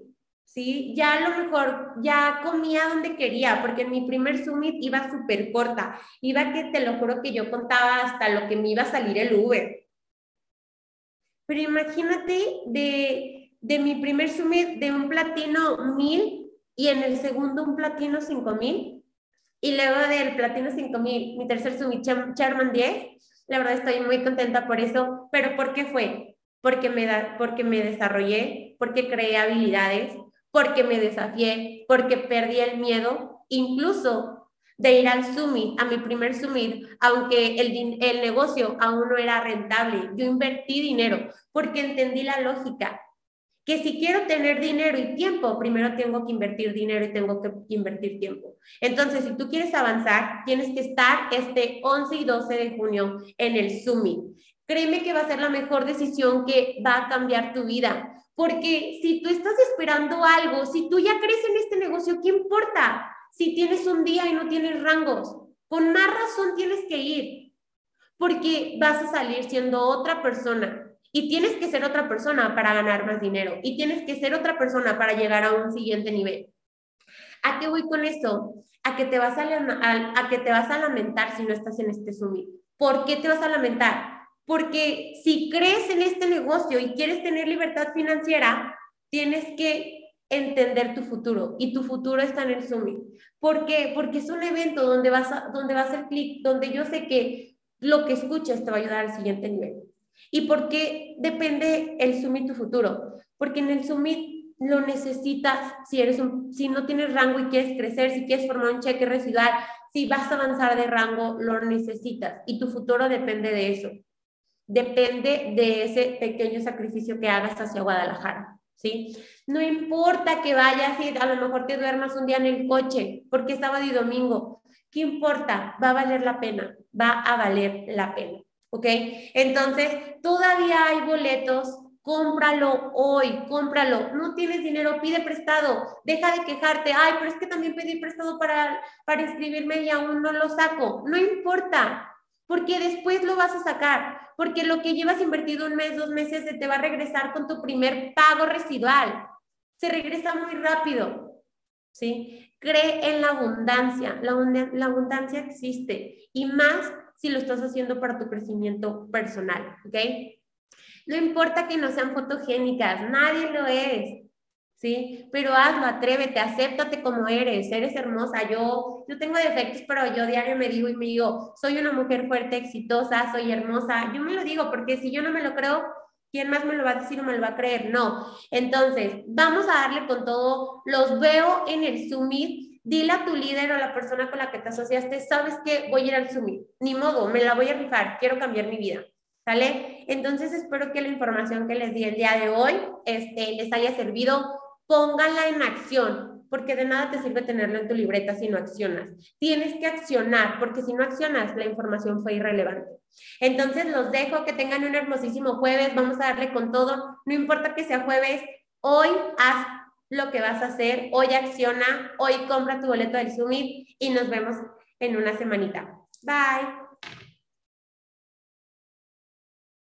¿sí? Ya a lo mejor ya comía donde quería, porque en mi primer summit iba súper corta, iba que te lo juro que yo contaba hasta lo que me iba a salir el Uber. Pero imagínate de, de mi primer summit de un platino 1000 y en el segundo un platino 5000 y luego del Platino 5000, mi tercer summit, Charman 10, la verdad estoy muy contenta por eso, pero ¿por qué fue? Porque me, da, porque me desarrollé, porque creé habilidades, porque me desafié, porque perdí el miedo, incluso de ir al summit, a mi primer summit, aunque el, el negocio aún no era rentable. Yo invertí dinero porque entendí la lógica que si quiero tener dinero y tiempo, primero tengo que invertir dinero y tengo que invertir tiempo. Entonces, si tú quieres avanzar, tienes que estar este 11 y 12 de junio en el Summit. Créeme que va a ser la mejor decisión que va a cambiar tu vida. Porque si tú estás esperando algo, si tú ya crees en este negocio, ¿qué importa? Si tienes un día y no tienes rangos, con más razón tienes que ir. Porque vas a salir siendo otra persona y tienes que ser otra persona para ganar más dinero. Y tienes que ser otra persona para llegar a un siguiente nivel. ¿A qué voy con eso? A que te vas a, a, que te vas a lamentar si no estás en este summit. ¿Por qué te vas a lamentar? Porque si crees en este negocio y quieres tener libertad financiera, tienes que entender tu futuro y tu futuro está en el summit. ¿Por qué? Porque es un evento donde vas a, donde va a hacer clic, donde yo sé que lo que escuchas te va a ayudar al siguiente nivel. ¿Y por qué depende el Summit tu futuro? Porque en el Summit lo necesitas si, eres un, si no tienes rango y quieres crecer, si quieres formar un cheque residual, si vas a avanzar de rango, lo necesitas y tu futuro depende de eso. Depende de ese pequeño sacrificio que hagas hacia Guadalajara. ¿Sí? No importa que vayas y a lo mejor te duermas un día en el coche porque es sábado y domingo. ¿Qué importa? Va a valer la pena, va a valer la pena. ¿ok? Entonces, todavía hay boletos, cómpralo hoy, cómpralo. No tienes dinero, pide prestado, deja de quejarte, ay, pero es que también pedí prestado para, para inscribirme y aún no lo saco. No importa, porque después lo vas a sacar, porque lo que llevas invertido un mes, dos meses, se te va a regresar con tu primer pago residual. Se regresa muy rápido, ¿sí? Cree en la abundancia, la, abundancia existe y más si lo estás haciendo para tu crecimiento personal, ¿ok? No importa que no sean fotogénicas, nadie lo es, ¿sí? Pero hazlo, atrévete, acéptate como eres, eres hermosa. Yo, yo tengo defectos, pero yo diario me digo y me digo, soy una mujer fuerte, exitosa, soy hermosa. Yo me lo digo porque si yo no me lo creo, ¿quién más me lo va a decir o me lo va a creer? No. Entonces, vamos a darle con todo. Los veo en el Summit dile a tu líder o la persona con la que te asociaste, sabes que voy a ir al Summit, ni modo, me la voy a rifar, quiero cambiar mi vida. ¿Sale? Entonces espero que la información que les di el día de hoy este, les haya servido. Pónganla en acción, porque de nada te sirve tenerlo en tu libreta si no accionas. Tienes que accionar, porque si no accionas, la información fue irrelevante. Entonces los dejo, que tengan un hermosísimo jueves, vamos a darle con todo, no importa que sea jueves, hoy haz lo que vas a hacer. Hoy acciona, hoy compra tu boleto del Summit y nos vemos en una semanita. Bye.